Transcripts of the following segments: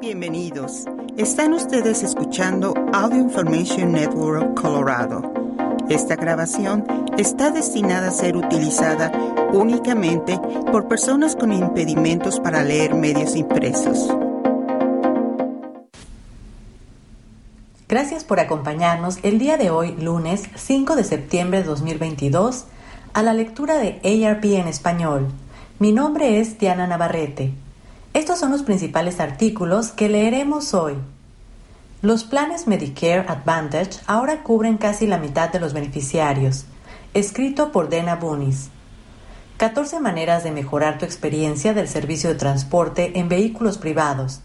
Bienvenidos. Están ustedes escuchando Audio Information Network Colorado. Esta grabación está destinada a ser utilizada únicamente por personas con impedimentos para leer medios impresos. Gracias por acompañarnos el día de hoy, lunes 5 de septiembre de 2022, a la lectura de ARP en español. Mi nombre es Diana Navarrete. Estos son los principales artículos que leeremos hoy. Los planes Medicare Advantage ahora cubren casi la mitad de los beneficiarios. Escrito por Dana Bunis. 14 maneras de mejorar tu experiencia del servicio de transporte en vehículos privados.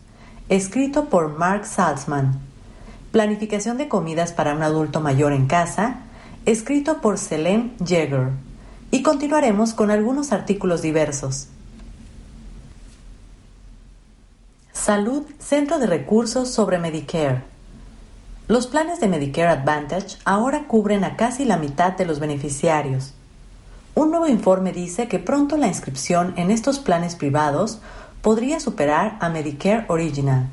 Escrito por Mark Salzman. Planificación de comidas para un adulto mayor en casa. Escrito por Selene Jagger. Y continuaremos con algunos artículos diversos. Salud, Centro de Recursos sobre Medicare. Los planes de Medicare Advantage ahora cubren a casi la mitad de los beneficiarios. Un nuevo informe dice que pronto la inscripción en estos planes privados podría superar a Medicare Original.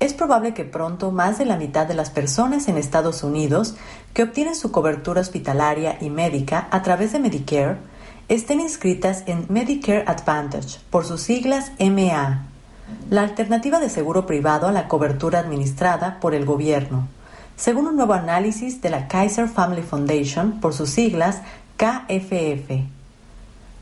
Es probable que pronto más de la mitad de las personas en Estados Unidos que obtienen su cobertura hospitalaria y médica a través de Medicare estén inscritas en Medicare Advantage, por sus siglas MA, la alternativa de seguro privado a la cobertura administrada por el gobierno, según un nuevo análisis de la Kaiser Family Foundation, por sus siglas KFF.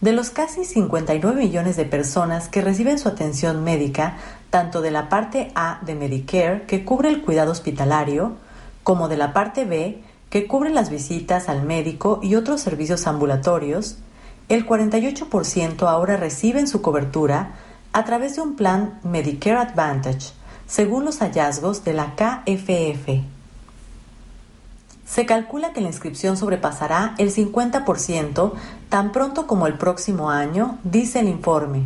De los casi 59 millones de personas que reciben su atención médica, tanto de la parte A de Medicare, que cubre el cuidado hospitalario, como de la parte B, que cubre las visitas al médico y otros servicios ambulatorios, el 48% ahora reciben su cobertura a través de un plan Medicare Advantage, según los hallazgos de la KFF. Se calcula que la inscripción sobrepasará el 50% tan pronto como el próximo año, dice el informe.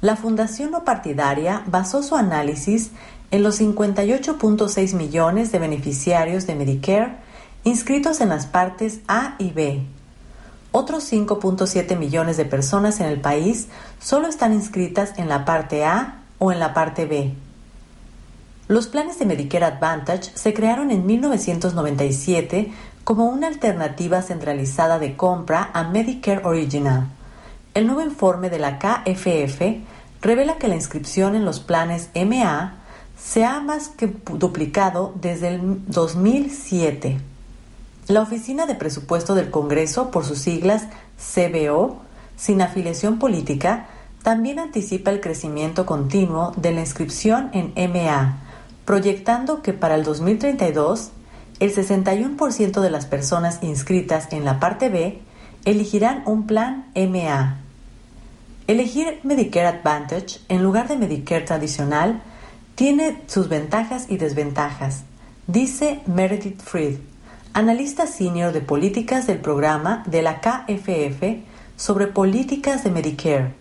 La Fundación No Partidaria basó su análisis en los 58.6 millones de beneficiarios de Medicare inscritos en las partes A y B otros 5.7 millones de personas en el país solo están inscritas en la parte A o en la parte B. Los planes de Medicare Advantage se crearon en 1997 como una alternativa centralizada de compra a Medicare Original. El nuevo informe de la KFF revela que la inscripción en los planes MA se ha más que duplicado desde el 2007. La Oficina de Presupuesto del Congreso, por sus siglas CBO, sin afiliación política, también anticipa el crecimiento continuo de la inscripción en MA, proyectando que para el 2032 el 61% de las personas inscritas en la parte B elegirán un plan MA. Elegir Medicare Advantage en lugar de Medicare tradicional tiene sus ventajas y desventajas, dice Meredith Fried, analista senior de políticas del programa de la KFF sobre políticas de Medicare.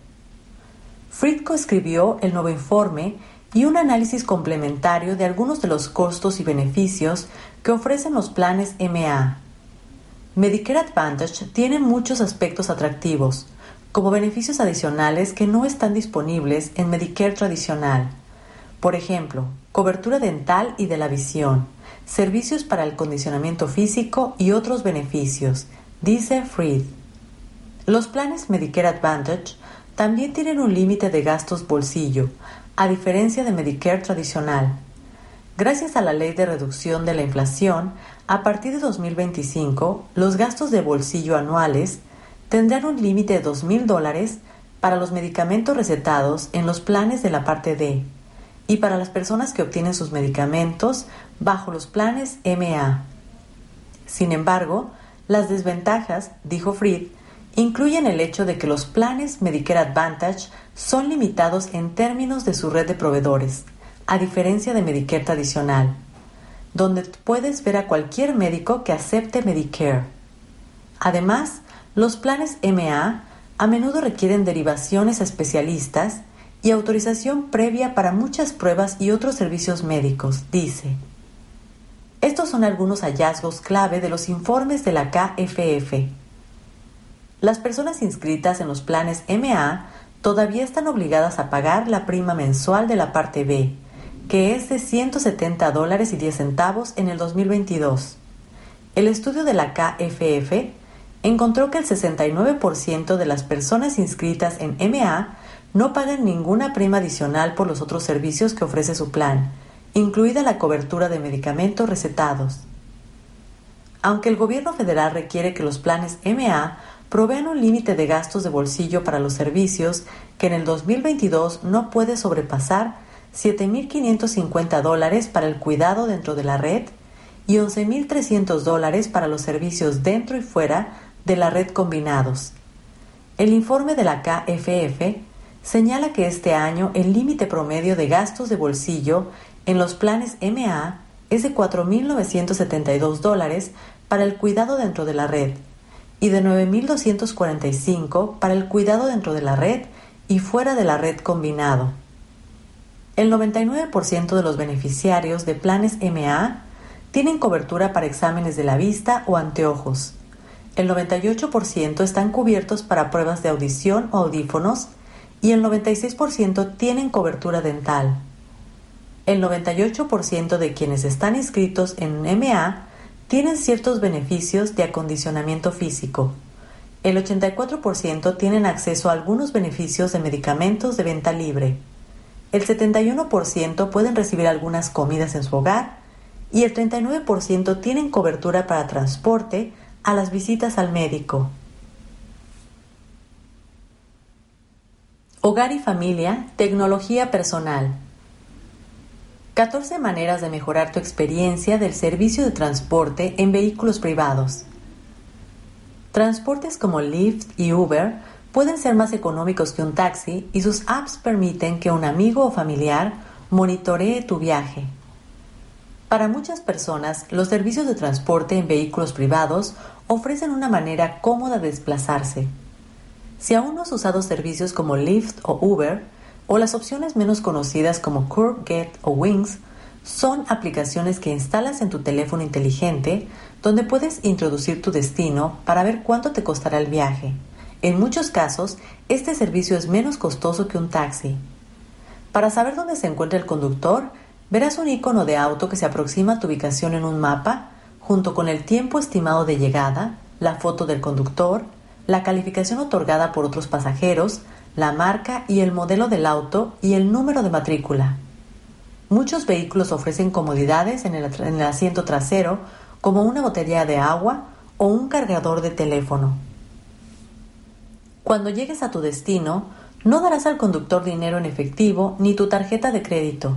Fritco escribió el nuevo informe y un análisis complementario de algunos de los costos y beneficios que ofrecen los planes MA. Medicare Advantage tiene muchos aspectos atractivos, como beneficios adicionales que no están disponibles en Medicare tradicional. Por ejemplo, cobertura dental y de la visión, servicios para el condicionamiento físico y otros beneficios, dice Fried. Los planes Medicare Advantage también tienen un límite de gastos bolsillo, a diferencia de Medicare tradicional. Gracias a la ley de reducción de la inflación, a partir de 2025, los gastos de bolsillo anuales tendrán un límite de $2,000 dólares para los medicamentos recetados en los planes de la parte D y para las personas que obtienen sus medicamentos bajo los planes MA. Sin embargo, las desventajas, dijo Fried, incluyen el hecho de que los planes Medicare Advantage son limitados en términos de su red de proveedores, a diferencia de Medicare tradicional, donde puedes ver a cualquier médico que acepte Medicare. Además, los planes MA a menudo requieren derivaciones a especialistas y autorización previa para muchas pruebas y otros servicios médicos, dice. Estos son algunos hallazgos clave de los informes de la KFF. Las personas inscritas en los planes MA todavía están obligadas a pagar la prima mensual de la parte B, que es de 170 dólares y 10 centavos en el 2022. El estudio de la KFF encontró que el 69% de las personas inscritas en MA no pagan ninguna prima adicional por los otros servicios que ofrece su plan, incluida la cobertura de medicamentos recetados. Aunque el gobierno federal requiere que los planes MA provean un límite de gastos de bolsillo para los servicios que en el 2022 no puede sobrepasar 7.550 dólares para el cuidado dentro de la red y 11.300 dólares para los servicios dentro y fuera de la red combinados. El informe de la KFF señala que este año el límite promedio de gastos de bolsillo en los planes MA es de 4.972 dólares para el cuidado dentro de la red y de 9.245 para el cuidado dentro de la red y fuera de la red combinado. El 99% de los beneficiarios de planes MA tienen cobertura para exámenes de la vista o anteojos. El 98% están cubiertos para pruebas de audición o audífonos y el 96% tienen cobertura dental. El 98% de quienes están inscritos en MA tienen ciertos beneficios de acondicionamiento físico. El 84% tienen acceso a algunos beneficios de medicamentos de venta libre. El 71% pueden recibir algunas comidas en su hogar y el 39% tienen cobertura para transporte a las visitas al médico. Hogar y familia, tecnología personal. 14 maneras de mejorar tu experiencia del servicio de transporte en vehículos privados. Transportes como Lyft y Uber pueden ser más económicos que un taxi y sus apps permiten que un amigo o familiar monitoree tu viaje. Para muchas personas, los servicios de transporte en vehículos privados ofrecen una manera cómoda de desplazarse. Si aún no has usado servicios como Lyft o Uber, o las opciones menos conocidas como Get o Wings son aplicaciones que instalas en tu teléfono inteligente donde puedes introducir tu destino para ver cuánto te costará el viaje. En muchos casos, este servicio es menos costoso que un taxi. Para saber dónde se encuentra el conductor, verás un icono de auto que se aproxima a tu ubicación en un mapa, junto con el tiempo estimado de llegada, la foto del conductor, la calificación otorgada por otros pasajeros, la marca y el modelo del auto y el número de matrícula. Muchos vehículos ofrecen comodidades en el, en el, asiento trasero como una botella de agua o un cargador de teléfono. Cuando llegues a tu destino, no darás al conductor dinero en efectivo ni tu tarjeta de crédito.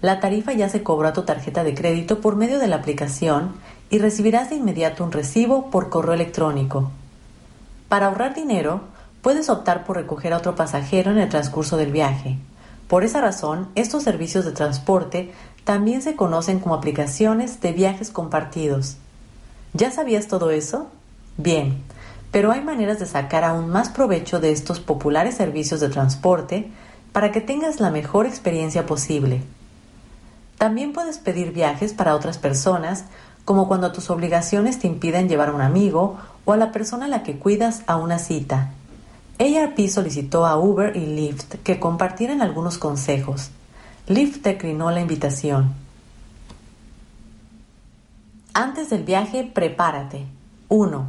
La tarifa ya se cobró a tu tarjeta de crédito por medio de la aplicación y recibirás de inmediato un recibo por correo electrónico. Para ahorrar dinero, puedes optar por recoger a otro pasajero en el transcurso del viaje. Por esa razón, estos servicios de transporte también se conocen como aplicaciones de viajes compartidos. ¿Ya sabías todo eso? Bien, pero hay maneras de sacar aún más provecho de estos populares servicios de transporte para que tengas la mejor experiencia posible. También puedes pedir viajes para otras personas, como cuando tus obligaciones te impiden llevar a un amigo o a la persona a la que cuidas a una cita. ARP solicitó a Uber y Lyft que compartieran algunos consejos. Lyft declinó la invitación. Antes del viaje, prepárate. 1.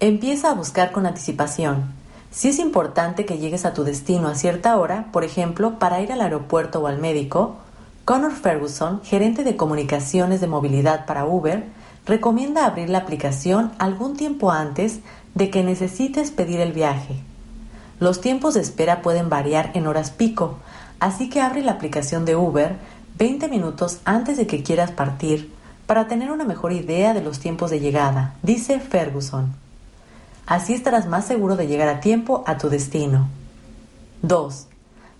Empieza a buscar con anticipación. Si es importante que llegues a tu destino a cierta hora, por ejemplo, para ir al aeropuerto o al médico, Connor Ferguson, gerente de comunicaciones de movilidad para Uber, recomienda abrir la aplicación algún tiempo antes de que necesites pedir el viaje. Los tiempos de espera pueden variar en horas pico, así que abre la aplicación de Uber 20 minutos antes de que quieras partir para tener una mejor idea de los tiempos de llegada, dice Ferguson. Así estarás más seguro de llegar a tiempo a tu destino. 2.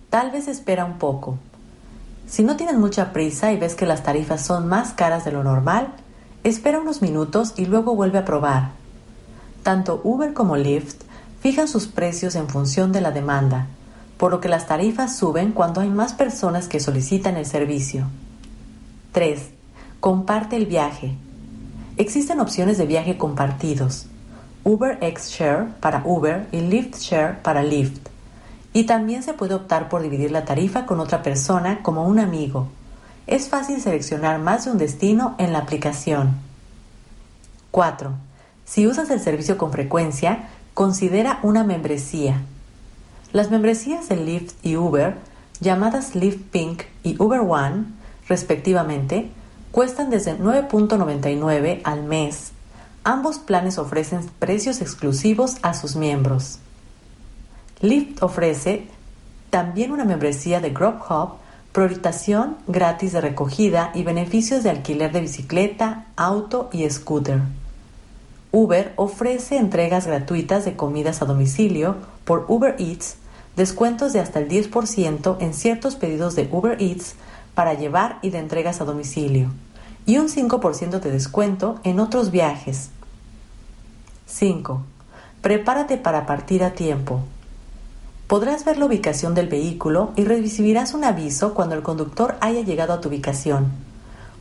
Tal vez espera un poco. Si no tienes mucha prisa y ves que las tarifas son más caras de lo normal, espera unos minutos y luego vuelve a probar. Tanto Uber como Lyft fijan sus precios en función de la demanda, por lo que las tarifas suben cuando hay más personas que solicitan el servicio. 3. Comparte el viaje. Existen opciones de viaje compartidos. Uber X Share para Uber y Lyft Share para Lyft. Y también se puede optar por dividir la tarifa con otra persona como un amigo. Es fácil seleccionar más de un destino en la aplicación. 4. Si usas el servicio con frecuencia, considera una membresía. Las membresías de Lyft y Uber, llamadas Lyft Pink y Uber One, respectivamente, cuestan desde 9.99 al mes. Ambos planes ofrecen precios exclusivos a sus miembros. Lyft ofrece también una membresía de Grubhub, priorización gratis de recogida y beneficios de alquiler de bicicleta, auto y scooter. Uber ofrece entregas gratuitas de comidas a domicilio por Uber Eats, descuentos de hasta el 10% en ciertos pedidos de Uber Eats para llevar y de entregas a domicilio, y un 5% de descuento en otros viajes. 5. Prepárate para partir a tiempo. Podrás ver la ubicación del vehículo y recibirás un aviso cuando el conductor haya llegado a tu ubicación.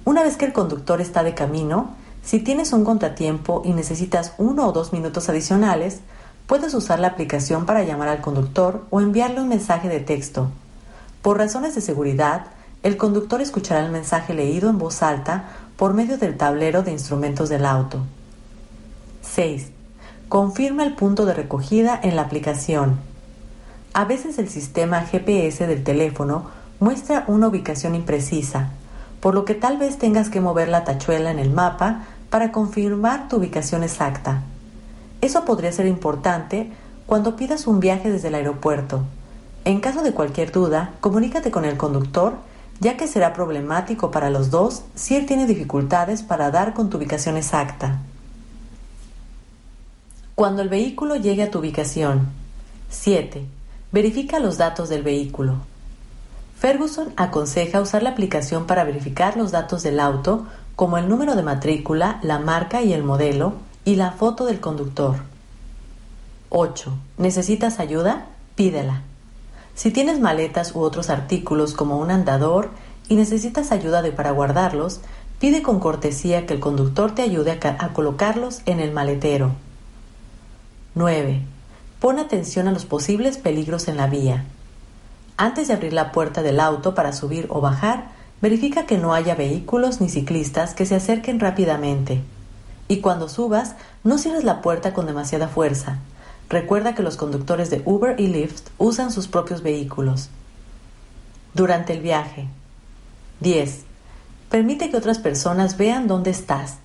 Una vez que el conductor está de camino, si tienes un contratiempo y necesitas uno o dos minutos adicionales, puedes usar la aplicación para llamar al conductor o enviarle un mensaje de texto. Por razones de seguridad, el conductor escuchará el mensaje leído en voz alta por medio del tablero de instrumentos del auto. 6. Confirma el punto de recogida en la aplicación. A veces el sistema GPS del teléfono muestra una ubicación imprecisa, por lo que tal vez tengas que mover la tachuela en el mapa para confirmar tu ubicación exacta. Eso podría ser importante cuando pidas un viaje desde el aeropuerto. En caso de cualquier duda, comunícate con el conductor, ya que será problemático para los dos si él tiene dificultades para dar con tu ubicación exacta. Cuando el vehículo llegue a tu ubicación. 7. Verifica los datos del vehículo. Ferguson aconseja usar la aplicación para verificar los datos del auto como el número de matrícula, la marca y el modelo, y la foto del conductor. 8. ¿Necesitas ayuda? Pídela. Si tienes maletas u otros artículos como un andador y necesitas ayuda para guardarlos, pide con cortesía que el conductor te ayude a, a colocarlos en el maletero. 9. Pon atención a los posibles peligros en la vía. Antes de abrir la puerta del auto para subir o bajar, Verifica que no haya vehículos ni ciclistas que se acerquen rápidamente. Y cuando subas, no cierres la puerta con demasiada fuerza. Recuerda que los conductores de Uber y Lyft usan sus propios vehículos. Durante el viaje. 10. Permite que otras personas vean dónde estás.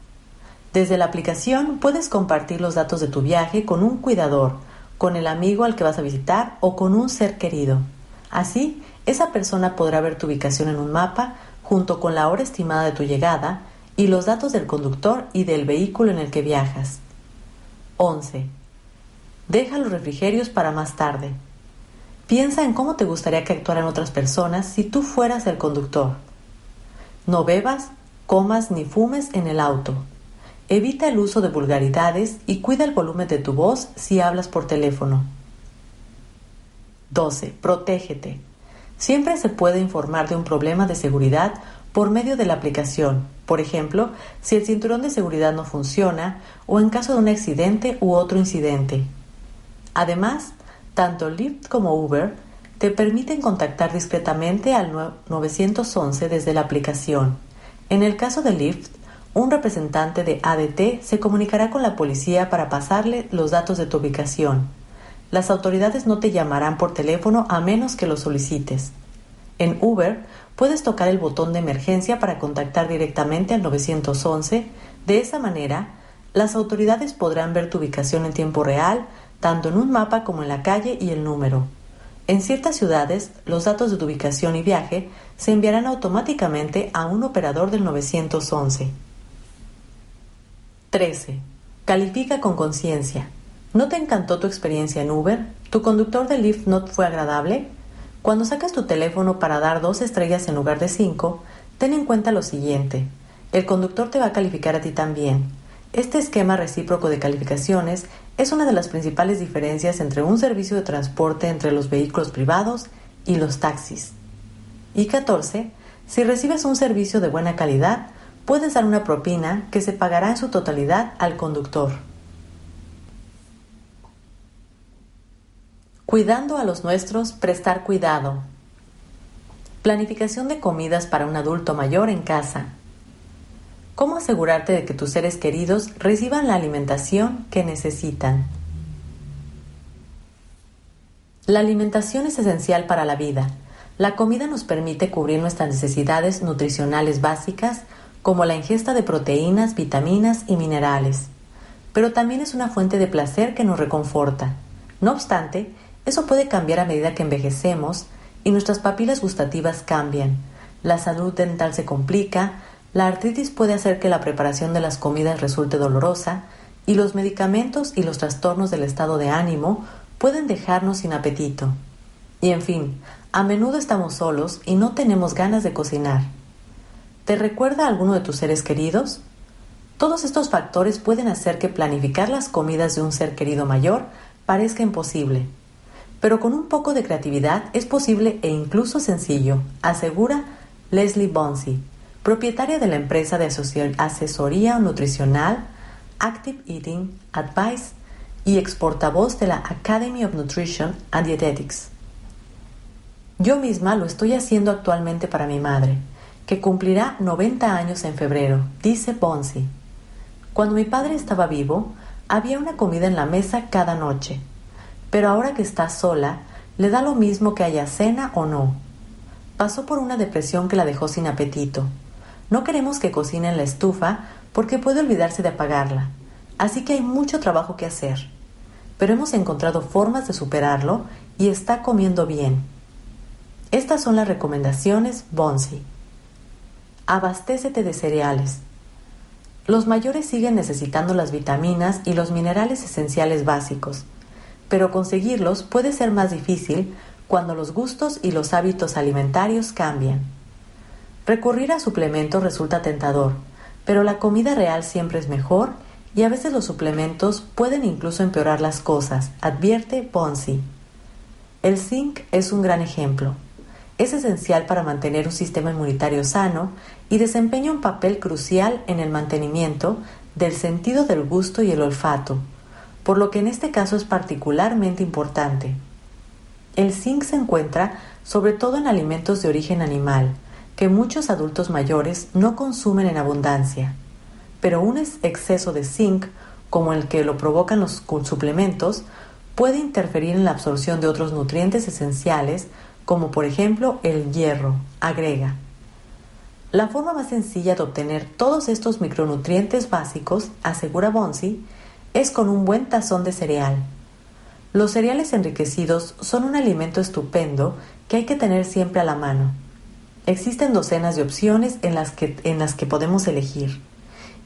Desde la aplicación puedes compartir los datos de tu viaje con un cuidador, con el amigo al que vas a visitar o con un ser querido. Así, esa persona podrá ver tu ubicación en un mapa junto con la hora estimada de tu llegada y los datos del conductor y del vehículo en el que viajas. 11. Deja los refrigerios para más tarde. Piensa en cómo te gustaría que actuaran otras personas si tú fueras el conductor. No bebas, comas ni fumes en el auto. Evita el uso de vulgaridades y cuida el volumen de tu voz si hablas por teléfono. 12. Protégete. Siempre se puede informar de un problema de seguridad por medio de la aplicación, por ejemplo, si el cinturón de seguridad no funciona o en caso de un accidente u otro incidente. Además, tanto Lyft como Uber te permiten contactar discretamente al 911 desde la aplicación. En el caso de Lyft, un representante de ADT se comunicará con la policía para pasarle los datos de tu ubicación las autoridades no te llamarán por teléfono a menos que lo solicites. En Uber puedes tocar el botón de emergencia para contactar directamente al 911. De esa manera, las autoridades podrán ver tu ubicación en tiempo real, tanto en un mapa como en la calle y el número. En ciertas ciudades, los datos de tu ubicación y viaje se enviarán automáticamente a un operador del 911. 13. Califica con conciencia. ¿No te encantó tu experiencia en Uber? ¿Tu conductor de Lyft no fue agradable? Cuando sacas tu teléfono para dar dos estrellas en lugar de cinco, ten en cuenta lo siguiente. El conductor te va a calificar a ti también. Este esquema recíproco de calificaciones es una de las principales diferencias entre un servicio de transporte entre los vehículos privados y los taxis. Y 14. Si recibes un servicio de buena calidad, puedes dar una propina que se pagará en su totalidad al conductor. Cuidando a los nuestros, prestar cuidado. Planificación de comidas para un adulto mayor en casa. ¿Cómo asegurarte de que tus seres queridos reciban la alimentación que necesitan? La alimentación es esencial para la vida. La comida nos permite cubrir nuestras necesidades nutricionales básicas como la ingesta de proteínas, vitaminas y minerales. Pero también es una fuente de placer que nos reconforta. No obstante, eso puede cambiar a medida que envejecemos y nuestras papilas gustativas cambian. La salud dental se complica, la artritis puede hacer que la preparación de las comidas resulte dolorosa y los medicamentos y los trastornos del estado de ánimo pueden dejarnos sin apetito. Y en fin, a menudo estamos solos y no tenemos ganas de cocinar. ¿Te recuerda a alguno de tus seres queridos? Todos estos factores pueden hacer que planificar las comidas de un ser querido mayor parezca imposible. Pero con un poco de creatividad es posible e incluso sencillo, asegura Leslie Bonsi, propietaria de la empresa de asesoría nutricional Active Eating Advice y ex portavoz de la Academy of Nutrition and Dietetics. Yo misma lo estoy haciendo actualmente para mi madre, que cumplirá 90 años en febrero, dice Bonsi. Cuando mi padre estaba vivo, había una comida en la mesa cada noche, pero ahora que está sola, le da lo mismo que haya cena o no. Pasó por una depresión que la dejó sin apetito. No queremos que cocine en la estufa porque puede olvidarse de apagarla, así que hay mucho trabajo que hacer pero hemos encontrado formas de superarlo y está comiendo bien. Estas son las recomendaciones Bonsi. Abastécete de cereales. Los mayores siguen necesitando las vitaminas y los minerales esenciales básicos, pero conseguirlos puede ser más difícil cuando los gustos y los hábitos alimentarios cambian. Recurrir a suplementos resulta tentador, pero la comida real siempre es mejor y a veces los suplementos pueden incluso empeorar las cosas, advierte Ponzi. El zinc es un gran ejemplo. Es esencial para mantener un sistema inmunitario sano y desempeña un papel crucial en el mantenimiento del sentido del gusto y el olfato, por lo que en este caso es particularmente importante. El zinc se encuentra sobre todo en alimentos de origen animal, que muchos adultos mayores no consumen en abundancia pero un exceso de zinc, como el que lo provocan los suplementos, puede interferir en la absorción de otros nutrientes esenciales, como por ejemplo el hierro, agrega. La forma más sencilla de obtener todos estos micronutrientes básicos, asegura Bonsi, es con un buen tazón de cereal. Los cereales enriquecidos son un alimento estupendo que hay que tener siempre a la mano. Existen docenas de opciones en las que, en las que podemos elegir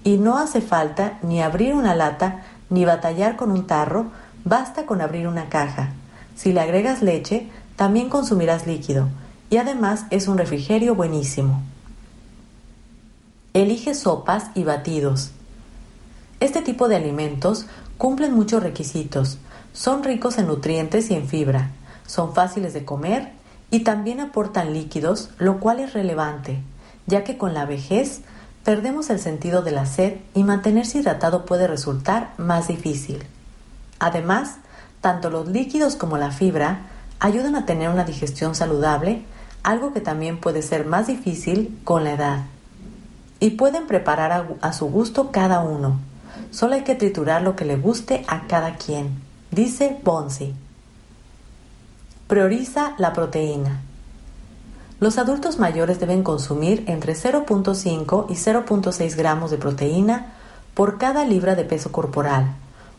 y no hace falta ni abrir una lata ni batallar con un tarro, basta con abrir una caja. Si le agregas leche, también consumirás líquido y además es un refrigerio buenísimo. Elige sopas y batidos. Este tipo de alimentos cumplen muchos requisitos, son ricos en nutrientes y en fibra, son fáciles de comer y también aportan líquidos, lo cual es relevante, ya que con la vejez perdemos el sentido de la sed y mantenerse hidratado puede resultar más difícil. Además, tanto los líquidos como la fibra ayudan a tener una digestión saludable, algo que también puede ser más difícil con la edad. Y pueden preparar a, su gusto cada uno. Solo hay que triturar lo que le guste a cada quien, dice Bonsi. Prioriza la proteína. Los adultos mayores deben consumir entre 0.5 y 0.6 gramos de proteína por cada libra de peso corporal,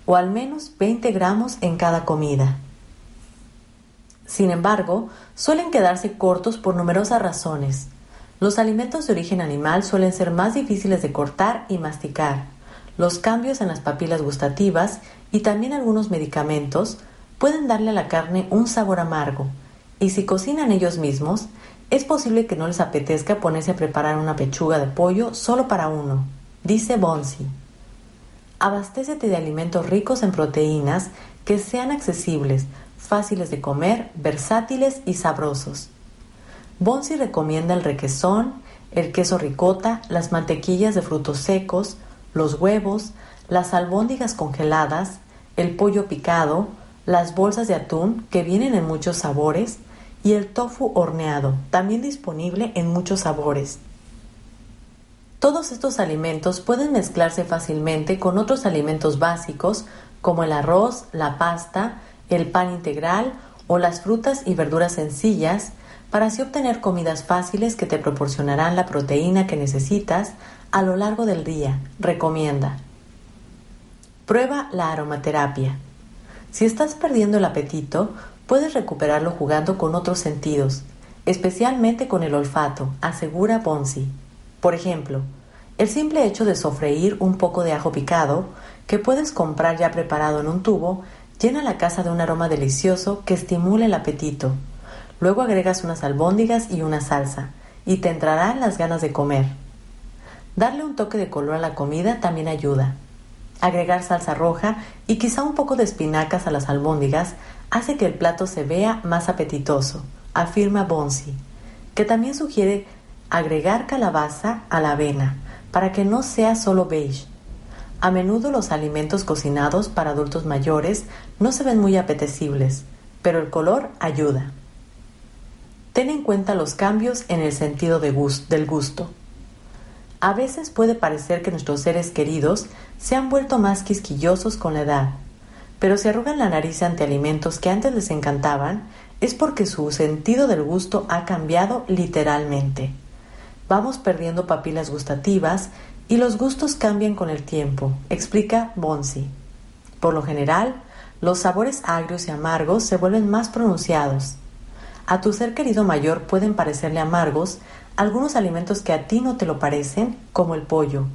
o al menos 20 gramos en cada comida. Sin embargo, suelen quedarse cortos por numerosas razones. Los alimentos de origen animal suelen ser más difíciles de cortar y masticar. Los cambios en las papilas gustativas y también algunos medicamentos pueden darle a la carne un sabor amargo, y si cocinan ellos mismos, es posible que no les apetezca ponerse a preparar una pechuga de pollo solo para uno, dice Bonsi. Abastécete de alimentos ricos en proteínas que sean accesibles, fáciles de comer, versátiles y sabrosos. Bonsi recomienda el requesón, el queso ricota, las mantequillas de frutos secos, los huevos, las albóndigas congeladas, el pollo picado, las bolsas de atún que vienen en muchos sabores y el tofu horneado, también disponible en muchos sabores. Todos estos alimentos pueden mezclarse fácilmente con otros alimentos básicos como el arroz, la pasta, el pan integral o las frutas y verduras sencillas para así obtener comidas fáciles que te proporcionarán la proteína que necesitas a lo largo del día. Recomienda. Prueba la aromaterapia. Si estás perdiendo el apetito, puedes recuperarlo jugando con otros sentidos, especialmente con el olfato, asegura Bonsi. Por ejemplo, el simple hecho de sofreír un poco de ajo picado, que puedes comprar ya preparado en un tubo, llena la casa de un aroma delicioso que estimula el apetito. Luego agregas unas albóndigas y una salsa, y te entrarán las ganas de comer. Darle un toque de color a la comida también ayuda. Agregar salsa roja y quizá un poco de espinacas a las albóndigas hace que el plato se vea más apetitoso, afirma Bonsi, que también sugiere agregar calabaza a la avena para que no sea solo beige. A menudo los alimentos cocinados para adultos mayores no se ven muy apetecibles, pero el color ayuda. Ten en cuenta los cambios en el sentido del gusto. A veces puede parecer que nuestros seres queridos se han vuelto más quisquillosos con la edad, pero si arrugan la nariz ante alimentos que antes les encantaban, es porque su sentido del gusto ha cambiado literalmente. Vamos perdiendo papilas gustativas y los gustos cambian con el tiempo, explica Bonsi. Por lo general, los sabores agrios y amargos se vuelven más pronunciados. A tu ser querido mayor pueden parecerle amargos algunos alimentos que a ti no te lo parecen, como el pollo.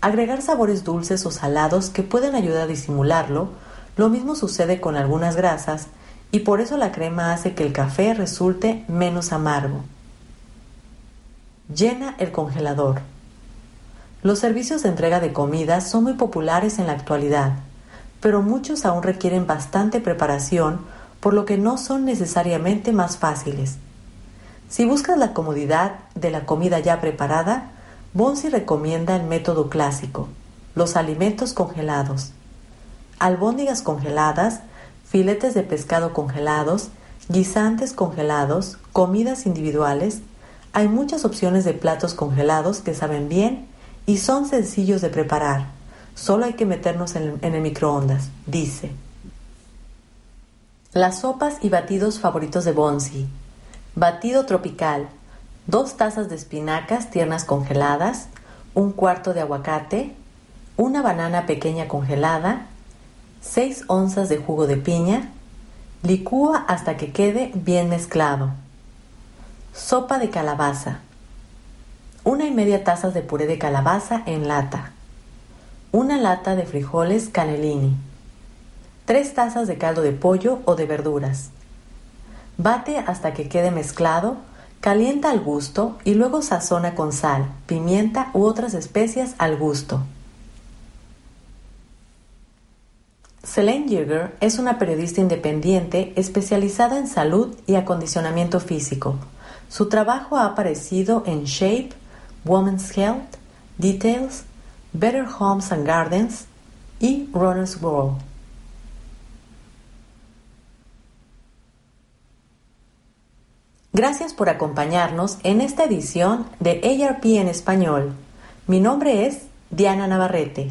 Agregar sabores dulces o salados que pueden ayudar a disimularlo, lo mismo sucede con algunas grasas y por eso la crema hace que el café resulte menos amargo. Llena el congelador. Los servicios de entrega de comida son muy populares en la actualidad, pero muchos aún requieren bastante preparación, por lo que no son necesariamente más fáciles. Si buscas la comodidad de la comida ya preparada, Bonsi recomienda el método clásico, los alimentos congelados. Albóndigas congeladas, filetes de pescado congelados, guisantes congelados, comidas individuales, hay muchas opciones de platos congelados que saben bien y son sencillos de preparar. Solo hay que meternos en el, microondas, dice. Las sopas y batidos favoritos de Bonsi. Batido tropical. Dos tazas de espinacas tiernas congeladas, un cuarto de aguacate, una banana pequeña congelada, seis onzas de jugo de piña, licúa hasta que quede bien mezclado. Sopa de calabaza. Una y media tazas de puré de calabaza en lata, una lata de frijoles canelini, tres tazas de caldo de pollo o de verduras. Bate hasta que quede mezclado, calienta al gusto y luego sazona con sal, pimienta u otras especias al gusto. Selene Yeager es una periodista independiente especializada en salud y acondicionamiento físico. Su trabajo ha aparecido en Shape, Women's Health, Details, Better Homes and Gardens y Runner's World. Gracias por acompañarnos en esta edición de ARP en español. Mi nombre es Diana Navarrete.